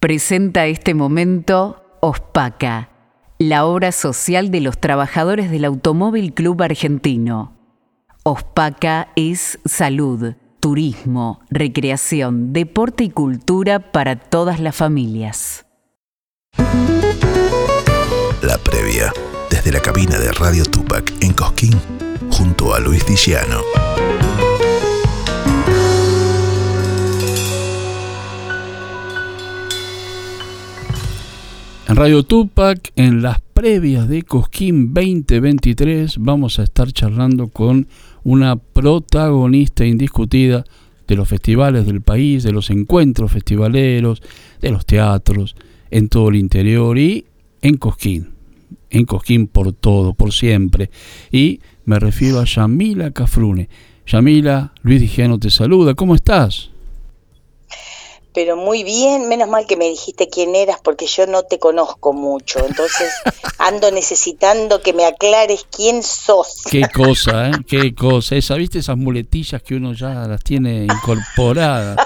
Presenta este momento OSPACA, la obra social de los trabajadores del Automóvil Club Argentino. OSPACA es salud, turismo, recreación, deporte y cultura para todas las familias. La previa, desde la cabina de Radio Tupac en Cosquín, junto a Luis Diciano. En Radio Tupac, en las previas de Cosquín 2023, vamos a estar charlando con una protagonista indiscutida de los festivales del país, de los encuentros festivaleros, de los teatros, en todo el interior y en Cosquín. En Cosquín por todo, por siempre. Y me refiero a Yamila Cafrune. Yamila, Luis Digiano te saluda. ¿Cómo estás? Pero muy bien, menos mal que me dijiste quién eras porque yo no te conozco mucho, entonces ando necesitando que me aclares quién sos. Qué cosa, ¿eh? Qué cosa. Esa, ¿viste esas muletillas que uno ya las tiene incorporadas?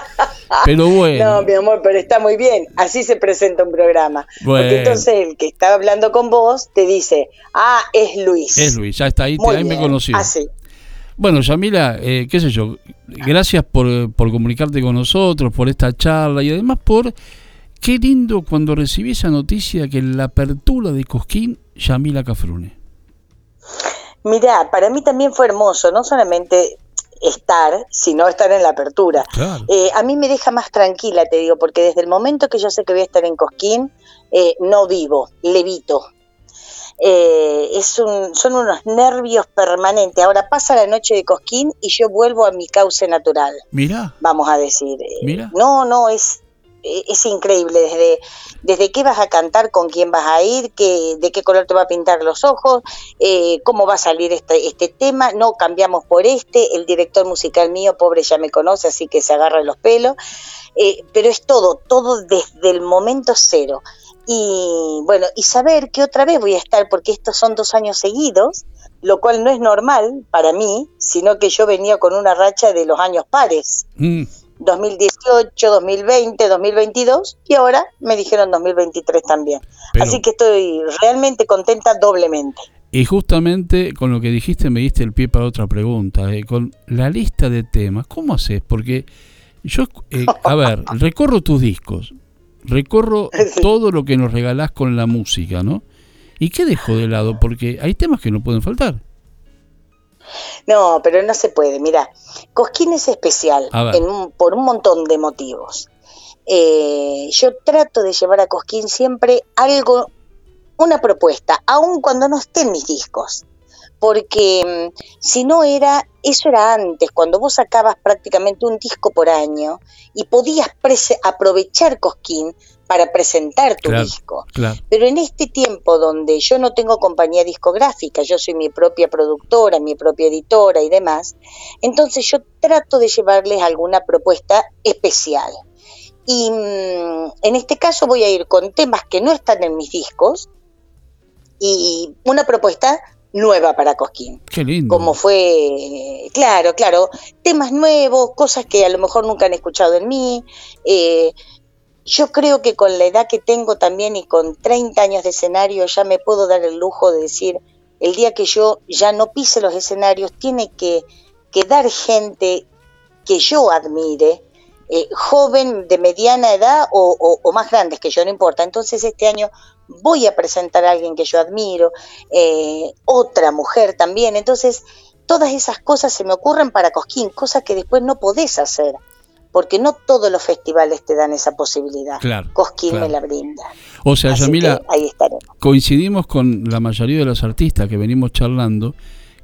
Pero bueno. No, mi amor, pero está muy bien. Así se presenta un programa. Porque entonces el que está hablando con vos te dice, ah, es Luis. Es Luis, ya está ahí, ahí me conocí. Así. Bueno, Yamila, eh, qué sé yo, gracias por, comunicarte con nosotros, por esta charla y además por qué lindo cuando recibí esa noticia que en la apertura de Cosquín, Yamila Cafrune. Mirá, para mí también fue hermoso, no solamente estar, sino estar en la apertura. Eh, a mí me deja más tranquila, te digo, porque desde el momento que yo sé que voy a estar en Cosquín, eh, no vivo, levito. Eh, es un, son unos nervios permanentes. Ahora pasa la noche de Cosquín y yo vuelvo a mi cauce natural. Mira. Vamos a decir. Mira. No, no, es, es increíble. Desde, desde qué vas a cantar, con quién vas a ir, qué, de qué color te va a pintar los ojos, eh, cómo va a salir este, este tema. No cambiamos por este. El director musical mío, pobre, ya me conoce, así que se agarra los pelos. Eh, pero es todo, todo desde el momento cero y bueno, y saber que otra vez voy a estar, porque estos son dos años seguidos, lo cual no es normal para mí, sino que yo venía con una racha de los años pares. 2018, 2020, 2022 y ahora me dijeron 2023 también. Así que estoy realmente contenta doblemente. Y justamente con lo que dijiste me diste el pie para otra pregunta. Eh, con la lista de temas, ¿cómo haces? Porque yo, eh, a ver, recorro tus discos, recorro todo lo que nos regalás con la música, ¿no? ¿Y qué dejo de lado? Porque hay temas que no pueden faltar. No, pero no se puede. Mira, Cosquín es especial por un montón de motivos. Eh, yo trato de llevar a Cosquín siempre algo, una propuesta, aun cuando no estén mis discos porque mm, si no era, eso era antes, cuando vos sacabas prácticamente un disco por año y podías aprovechar Cosquín para presentar tu disco. Pero en este tiempo donde yo no tengo compañía discográfica, yo soy mi propia productora, mi propia editora y demás, entonces yo trato de llevarles alguna propuesta especial. Y mm, en este caso voy a ir con temas que no están en mis discos y una propuesta nueva para Cosquín. Qué lindo. Como fue, claro, claro, temas nuevos, cosas que a lo mejor nunca han escuchado en mí. Eh, yo creo que con la edad que tengo también y con 30 años de escenario ya me puedo dar el lujo de decir, el día que yo ya no pise los escenarios, tiene que, quedar gente que yo admire, eh, joven, de mediana edad o, o, más grandes que yo, no importa. Entonces este año voy a presentar a alguien que yo admiro, eh, otra mujer también. Entonces, todas esas cosas se me ocurren para Cosquín, cosas que después no podés hacer, porque no todos los festivales te dan esa posibilidad. Claro, Cosquín me la brinda. O sea, Yamila, coincidimos con la mayoría de los artistas que venimos charlando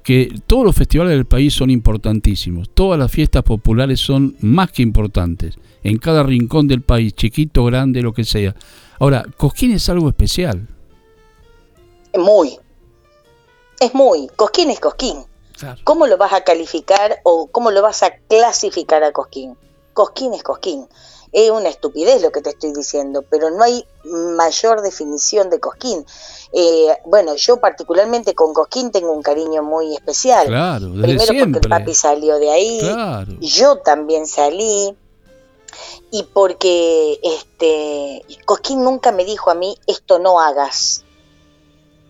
que todos los festivales del país son importantísimos, todas las fiestas populares son más que importantes, en cada rincón del país, chiquito, grande, lo que sea. Ahora, Cosquín es algo especial. Muy. Es muy. Cosquín es Cosquín. ¿Cómo lo vas a calificar o cómo lo vas a clasificar a Cosquín? Cosquín es Cosquín. Es una estupidez lo que te estoy diciendo, pero no hay mayor definición de Cosquín. Eh, bueno, yo particularmente con Cosquín tengo un cariño muy especial. Claro, Primero porque el papi salió de ahí, yo también salí, y porque este, Cosquín nunca me dijo a mí, esto no hagas.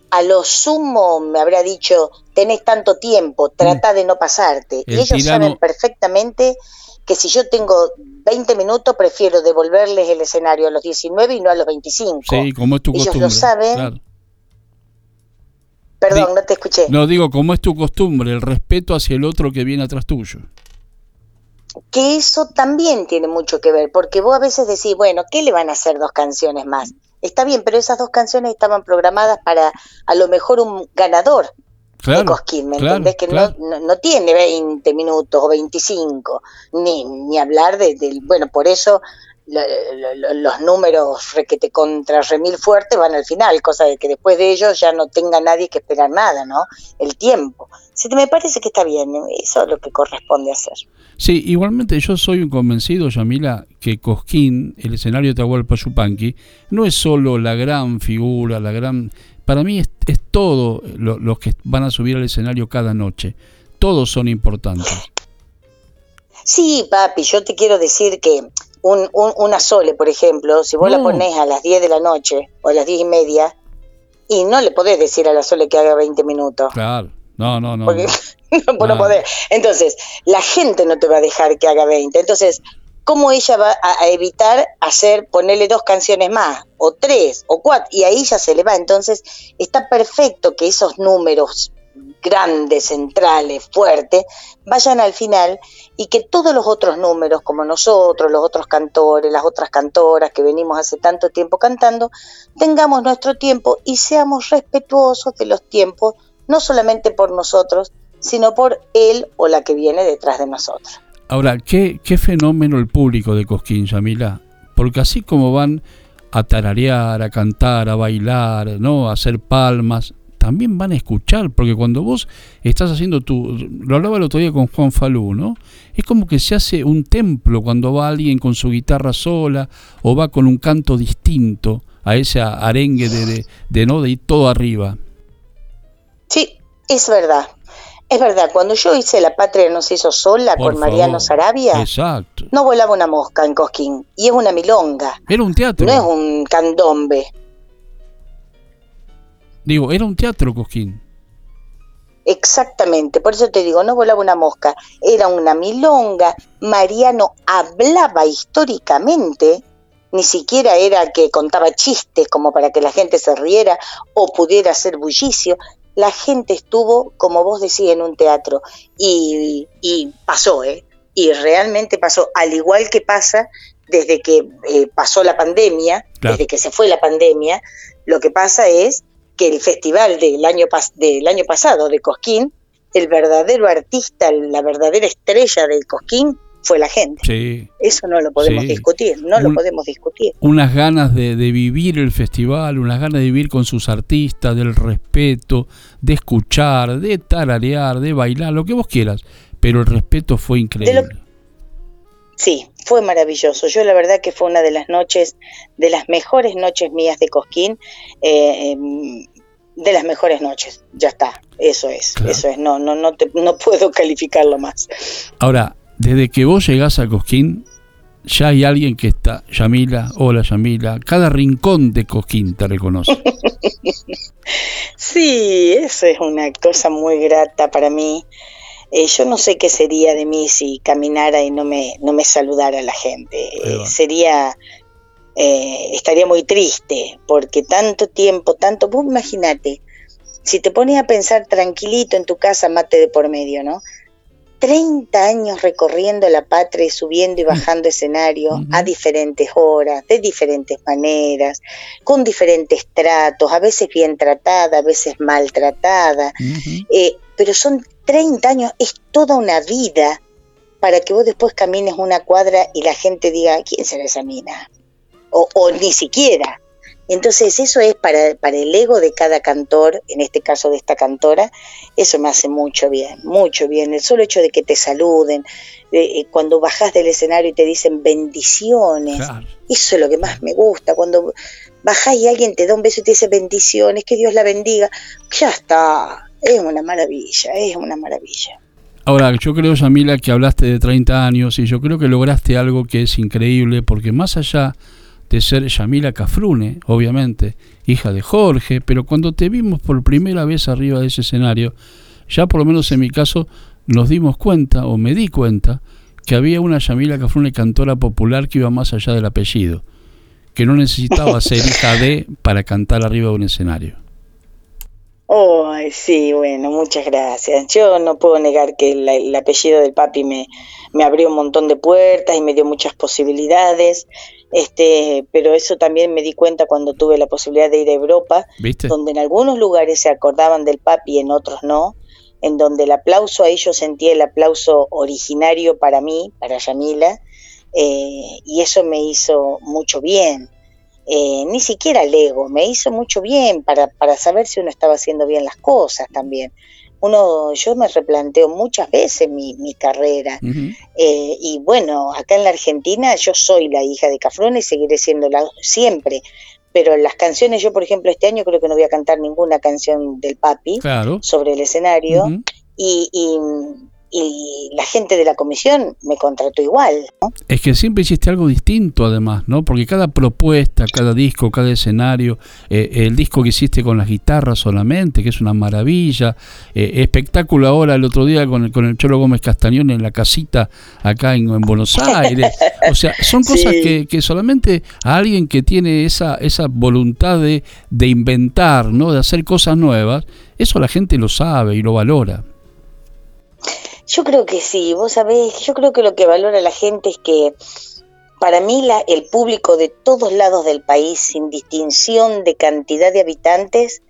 A lo sumo me habrá dicho, tenés tanto tiempo, trata mm. de no pasarte. y ellos saben perfectamente que si yo tengo 20 minutos, prefiero devolverles el escenario a los 19 y no a los 25. Sí, como es tu ellos costumbre. lo saben. Perdón, no te escuché. No, digo, como es tu costumbre, el respeto hacia el otro que viene atrás tuyo que eso también tiene mucho que ver, porque vos a veces decís, bueno, ¿qué le van a hacer dos canciones más? Está bien, pero esas dos canciones estaban programadas para a lo mejor un ganador de Cosquín, ¿me entendés? Que no, no, tiene 20 minutos o 25, ni, ni hablar de, del, bueno, por eso los números requete contra remil fuertes van al final, cosa de que después de ellos ya no tenga nadie que esperar nada, ¿no? El tiempo. Si te me parece que está bien, eso es lo que corresponde hacer. Sí, igualmente yo soy un convencido, Yamila, que Cosquín, el escenario de Tahualpa Yupanqui, no es solo la gran figura, la gran... Para mí es, es todo los que van a subir al escenario cada noche. Todos son importantes. Sí, papi, yo te quiero decir que un, una Sole, por ejemplo, si vos la ponés a las 10 de la noche o a las 10 y media, y no le podés decir a la Sole que haga 20 minutos. Claro, no, no, no. Porque no, no, podés. Entonces, la gente no te va a dejar que haga 20. Entonces, ¿cómo ella va a, evitar hacer, ponerle dos canciones más, o tres, o cuatro? Y ahí ya se le va. Entonces, está perfecto que esos números grandes, centrales, fuertes, vayan al final y que todos los otros números, como nosotros, los otros cantores, las otras cantoras que venimos hace tanto tiempo cantando, tengamos nuestro tiempo y seamos respetuosos de los tiempos, no solamente por nosotros, sino por él o la que viene detrás de nosotros. Ahora, ¿qué, fenómeno el público de Cosquín, Yamila? Porque así como van a tararear, a cantar, a bailar, ¿no? a hacer palmas, también van a escuchar, porque cuando vos estás haciendo tu, lo hablaba el otro día con Juan Falú, ¿no? Es como que se hace un templo cuando va alguien con su guitarra sola o va con un canto distinto a ese arengue de, de, no de ir todo arriba. Sí, es verdad. Es verdad, cuando yo hice La Patria no se hizo sola con Mariano Sarabia, exacto. no volaba una mosca en Cosquín, y es una milonga. Era un teatro. No es un candombe. Digo, era un teatro, Cosquín. Exactamente, por eso te digo, no volaba una mosca, era una milonga. Mariano hablaba históricamente, ni siquiera era que contaba chistes como para que la gente se riera o pudiera hacer bullicio. La gente estuvo, como vos decís, en un teatro y, y pasó, ¿eh? Y realmente pasó, al igual que pasa desde que eh, pasó la pandemia, desde que se fue la pandemia, lo que pasa es que el festival del año, del año pasado de Cosquín, el verdadero artista, la verdadera estrella del Cosquín fue la gente. Sí, Eso no lo podemos discutir, no lo podemos discutir. Unas ganas de, vivir el festival, unas ganas de vivir con sus artistas, del respeto, de escuchar, de tararear, de bailar, lo que vos quieras, pero el respeto fue increíble. Sí, fue maravilloso. Yo la verdad que fue una de las noches, de las mejores noches mías de Cosquín, eh, em, de las mejores noches. Ya está, eso es, eso es. No, no, no, te, no puedo calificarlo más. Ahora, desde que vos llegás a Cosquín, ya hay alguien que está, Yamila, hola Yamila, cada rincón de Cosquín te reconoce. sí, eso es una cosa muy grata para mí. Eh, yo no sé qué sería de mí si caminara y no me, no me saludara la gente. Eh, sería, eh, estaría muy triste, porque tanto tiempo, tanto, vos imagínate, si te pones a pensar tranquilito en tu casa, mate de por medio, ¿no? 30 años recorriendo la patria y subiendo y mm. bajando escenario a diferentes horas, de diferentes maneras, con diferentes tratos, a veces bien tratada, a veces maltratada, pero son 30 años, es toda una vida para que vos después camines una cuadra y la gente diga, ¿quién será esa mina? O, o ni siquiera. Entonces eso es para, para el ego de cada cantor, en este caso de esta cantora, eso me hace mucho bien, mucho bien. El solo hecho de que te saluden, eh, cuando bajas del escenario y te dicen bendiciones, eso es lo que más me gusta. Cuando bajás y alguien te da un beso y te dice bendiciones, que Dios la bendiga, ya está, es una maravilla, es una maravilla. Ahora, yo creo, Yamila, que hablaste de 30 años y yo creo que lograste algo que es increíble, porque más allá de ser Yamila Cafrune, obviamente, hija de Jorge, pero cuando te vimos por primera vez arriba de ese escenario, ya por lo menos en mi caso nos dimos cuenta, o me di cuenta, que había una Yamila Cafrune cantora popular que iba más allá del apellido, que no necesitaba ser hija de para cantar arriba de un escenario. Oh, sí, bueno, muchas gracias. Yo no puedo negar que el apellido del papi me, me abrió un montón de puertas y me dio muchas posibilidades. Este, pero eso también me di cuenta cuando tuve la posibilidad de ir a Europa, donde en algunos lugares se acordaban del papi y en otros no, en donde el aplauso a ellos sentía el aplauso originario para mí, para Yamila, eh, y eso me hizo mucho bien. Eh, ni siquiera el ego, me hizo mucho bien para, para saber si uno estaba haciendo bien las cosas también. Uno, yo me replanteo muchas veces mi, mi carrera. Eh, y bueno, acá en la Argentina yo soy la hija de Cafrón y seguiré siendo la siempre, pero las canciones, yo por ejemplo este año creo que no voy a cantar ninguna canción del papi sobre el escenario. Y, y la gente de la comisión me contrató igual. Es que siempre hiciste algo distinto además, ¿no? Porque cada propuesta, cada disco, cada escenario, eh, el disco que hiciste con las guitarras solamente, que es una maravilla, eh, espectáculo ahora el otro día con el, con el Cholo Gómez Castañón en la casita acá en, Buenos Aires. o sea, son cosas que, que, solamente a alguien que tiene esa, esa voluntad de, de inventar, ¿no? De hacer cosas nuevas, eso la gente lo sabe y lo valora. Yo creo que sí, vos sabés, yo creo que lo que valora la gente es que para mí la, el público de todos lados del país, sin distinción de cantidad de habitantes,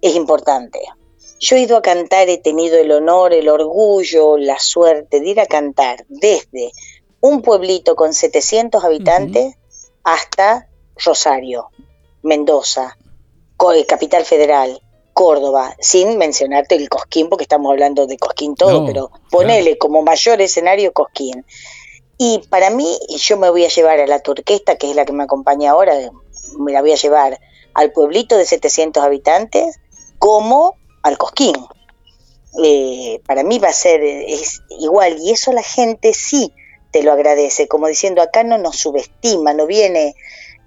es importante. Yo he ido a cantar, he tenido el honor, el orgullo, la suerte de ir a cantar desde un pueblito con 700 habitantes hasta Rosario, Mendoza, Capital Federal, Córdoba, sin mencionarte el Cosquín, porque estamos hablando de Cosquín todo, pero ponele como mayor escenario Cosquín. Y para mí, yo me voy a llevar a la turquesta, que es la que me acompaña ahora, me la voy a llevar al pueblito de 700 habitantes, como al Cosquín. Eh, para mí va a ser es igual, y eso la gente sí te lo agradece, como diciendo, acá no nos subestima, no viene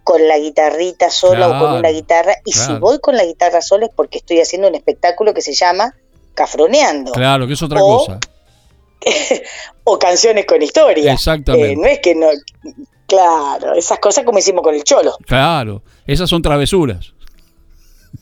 con la guitarrita sola o con una guitarra. Y si voy con la guitarra sola es porque estoy haciendo un espectáculo que se llama Cafroneando. Claro, que es otra cosa. o canciones con historia. Exactamente. Eh, no es que no. Claro, esas cosas como hicimos con el cholo. Claro, esas son travesuras.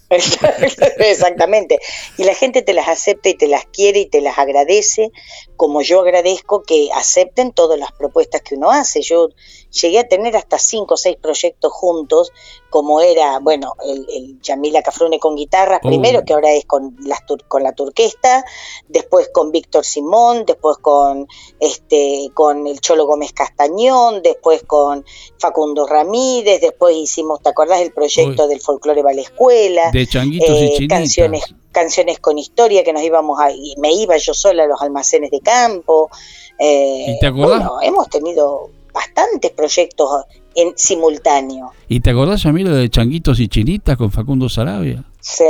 Exactamente. Y la gente te las acepta y te las quiere y te las agradece, como yo agradezco que acepten todas las propuestas que uno hace. Yo llegué a tener hasta cinco o seis proyectos juntos, como era, bueno, el, el Yamila Cafrune con guitarras, primero que ahora es con, las con la turquesta, después con Víctor Simón, después con este con el Cholo Gómez Castañón, después con Facundo Ramírez, después hicimos, ¿te acordás del proyecto del folclore va la escuela? De changuitos y eh, canciones canciones con historia que nos íbamos a y me iba yo sola a los almacenes de campo. Eh, ¿Y te acordás? Bueno, hemos tenido bastantes proyectos en simultáneo. ¿Y te acordás, Yamila, de Changuitos y Chinitas con Facundo Sarabia? Sí,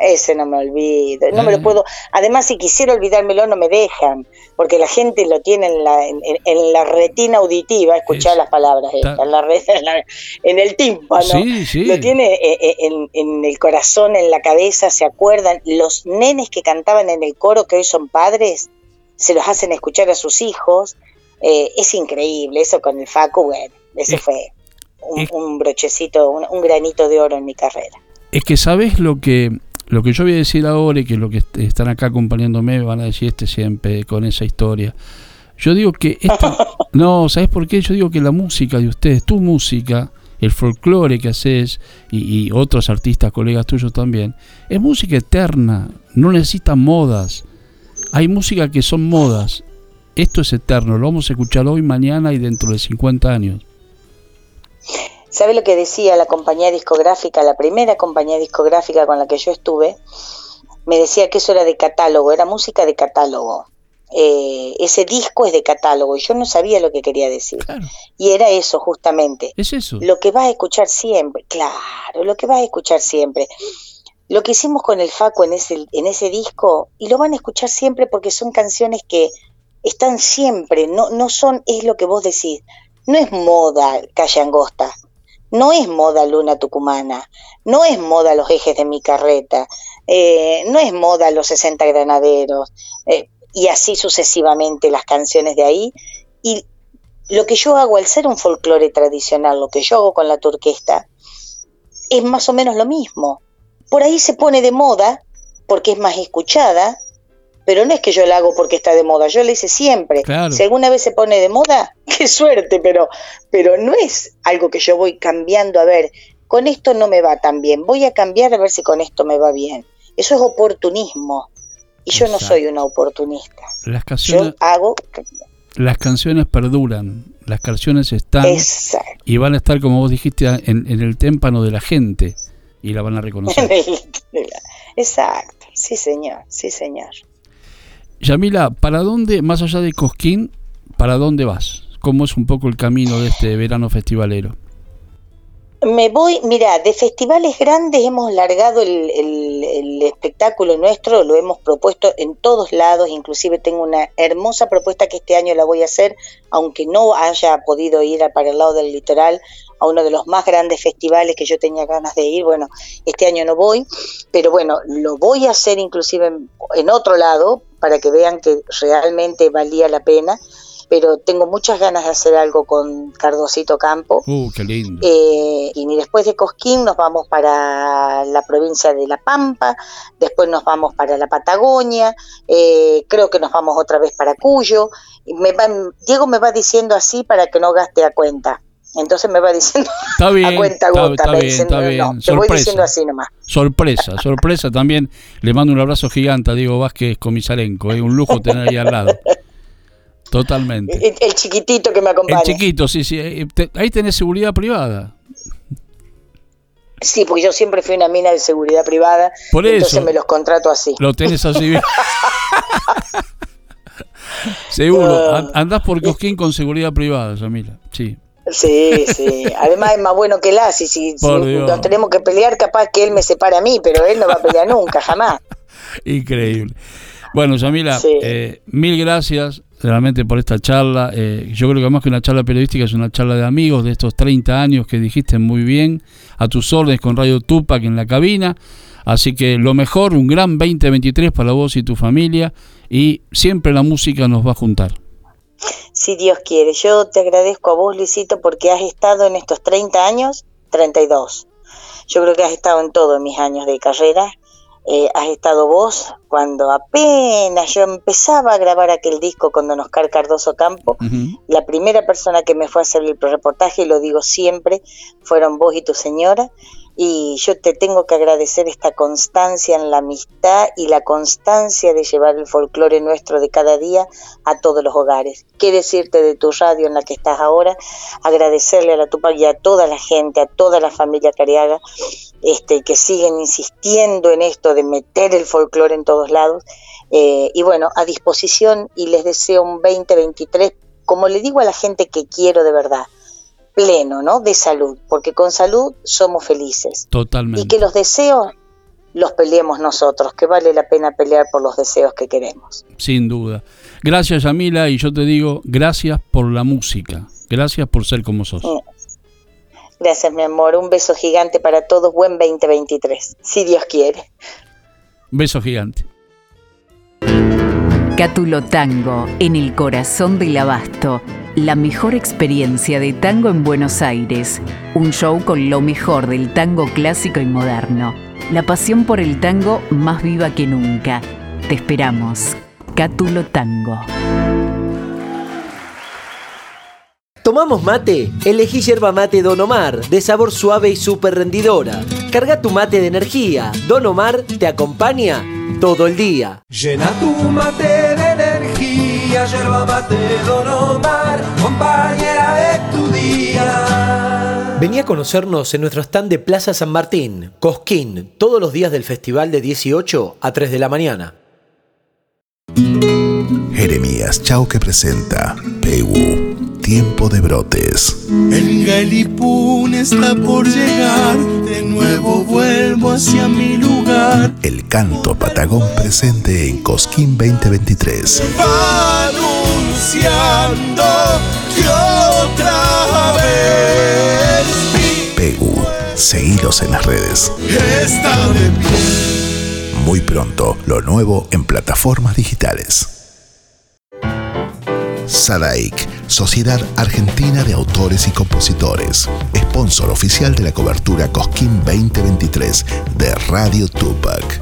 ese no me olvido, no me lo eh. puedo, además si quisiera olvidármelo no me dejan, porque la gente lo tiene en la, en, la retina auditiva, escuchar las palabras, en, la, en, el tímpano, lo tiene eh, eh, en, en, el corazón, en la cabeza, se acuerdan, los nenes que cantaban en el coro que hoy son padres, se los hacen escuchar a sus hijos, eh, es increíble, eso con el Facu, bueno, ese fue un, brochecito, un, granito de oro en mi carrera. Es que sabes lo que lo que yo voy a decir ahora y que lo que están acá acompañándome van a decir este siempre con esa historia. Yo digo que no, ¿sabes por qué? Yo digo que la música de ustedes, tu música, el folclore que haces y, y, otros artistas, colegas tuyos también, es música eterna, no necesita modas. Hay música que son modas esto es eterno, lo vamos a escuchar hoy, mañana y dentro de 50 años. ¿Sabe lo que decía la compañía discográfica, la primera compañía discográfica con la que yo estuve? Me decía que eso era de catálogo, era música de catálogo. Eh, ese disco es de catálogo y yo no sabía lo que quería decir. Y era eso justamente. Es eso. Lo que vas a escuchar siempre, claro, lo que vas a escuchar siempre. lo que hicimos con el Faco en ese, en ese disco, y lo van a escuchar siempre porque son canciones que están siempre, no, no son, es lo que vos decís, no es moda Calle Angosta, no es moda Luna Tucumana, no es moda los ejes de mi carreta, eh, no es moda los 60 granaderos, eh, y así sucesivamente las canciones de ahí. Y lo que yo hago al ser un folclore tradicional, lo que yo hago con la turquesta, es más o menos lo mismo. Por ahí se pone de moda porque es más escuchada, pero no es que yo la hago porque está de moda, yo la hice siempre. Si alguna vez se pone de moda, qué suerte, pero, pero no es algo que yo voy cambiando, a ver, con esto no me va tan bien, voy a cambiar a ver si con esto me va bien. Eso es oportunismo. Y yo no soy una oportunista. Las canciones, yo hago... Las canciones perduran, las canciones están y van a estar, como vos dijiste, en, en el témpano de la gente y la van a reconocer. Exacto, sí señor, sí señor. Yamila, ¿para dónde, más allá de Cosquín, para dónde vas? ¿Cómo es un poco el camino de este verano festivalero? Me voy, mira, de festivales grandes hemos largado el, espectáculo nuestro, lo hemos propuesto en todos lados, inclusive tengo una hermosa propuesta que este año la voy a hacer, aunque no haya podido ir para el lado del litoral, a uno de los más grandes festivales que yo tenía ganas de ir, bueno, este año no voy, pero bueno, lo voy a hacer inclusive en otro lado, para que vean que realmente valía la pena pero tengo muchas ganas de hacer algo con Cardosito Campo. Uh, qué lindo. Eh, y después de Cosquín nos vamos para la provincia de La Pampa, después nos vamos para la Patagonia, eh, creo que nos vamos otra vez para Cuyo. Me Diego me va diciendo así para que no gaste a cuenta. Entonces me va diciendo está bien, a cuenta gota, está, bien, está bien. te voy diciendo así nomás. Sorpresa, sorpresa también. Le mando un abrazo gigante a Diego Vázquez Comisarenco, es un lujo tener ahí al lado. Totalmente. El, chiquitito que me acompaña. El chiquito, sí, sí. Eh, ahí tenés seguridad privada. Sí, porque yo siempre fui una mina de seguridad privada. Por eso. Entonces me los contrato así. Lo tenés así bien. Seguro. Andás por Cosquín con seguridad privada, Yamila. Sí. Sí, sí. Además es más bueno que la. Si, si, nos tenemos que pelear, capaz que él me separa a mí, pero él no va a pelear nunca, jamás. Increíble. Bueno, Yamila, eh, mil gracias realmente por esta charla. Eh, yo creo que más que una charla periodística es una charla de amigos de estos 30 años que dijiste muy bien, a tus órdenes con Radio Tupac en la cabina. Así que lo mejor, un gran 2023 para vos y tu familia y siempre la música nos va a juntar. Si Dios quiere, yo te agradezco a vos, Luisito, porque has estado en estos 30 años, 32. Yo creo que has estado en todos mis años de carrera eh, has estado vos cuando apenas yo empezaba a grabar aquel disco con Don Oscar Cardoso Campo. La primera persona que me fue a hacer el reportaje, y lo digo siempre, fueron vos y tu señora y yo te tengo que agradecer esta constancia en la amistad y la constancia de llevar el folclore nuestro de cada día a todos los hogares. ¿Qué decirte de tu radio en la que estás ahora? Agradecerle a la Tupac y a toda la gente, a toda la familia Cariaga, este, que siguen insistiendo en esto de meter el folclore en todos lados. Eh, y bueno, a disposición y les deseo un 2023, como le digo a la gente que quiero de verdad pleno, ¿no? De salud, porque con salud somos felices. Totalmente. Y que los deseos los peleemos nosotros, que vale la pena pelear por los deseos que queremos. Sin duda. Gracias, Yamila, y yo te digo, gracias por la música. Gracias por ser como sos. Mm. Gracias, mi amor. Un beso gigante para todos. Buen 2023, si Dios quiere. Beso gigante. Cátulo Tango, en el corazón del abasto la mejor experiencia de tango en Buenos Aires. Un show con lo mejor del tango clásico y moderno. La pasión por el tango más viva que nunca. Te esperamos. Cátulo Tango. ¿Tomamos mate? Elegí yerba mate Don Omar, de sabor suave y súper rendidora. Carga tu mate de energía. Don Omar te acompaña todo el día. Llena tu mate de energía, yerba mate Don Omar, compañera de tu día. Vení a conocernos en nuestro stand de Plaza San Martín, Cosquín, todos los días del festival de 18 a 3 de la mañana. Jeremías Chau que presenta Pegu tiempo de brotes. El Galipún está por llegar, de nuevo vuelvo hacia mi lugar. El canto patagón presente en Cosquín 2023. Anunciando que otra vez. Pegu, seguidos en las redes. Está de pie. Muy pronto, lo nuevo en plataformas digitales. Sadaik, Sociedad Argentina de Autores y Compositores, sponsor oficial de la cobertura Cosquín 2023 de Radio Tupac.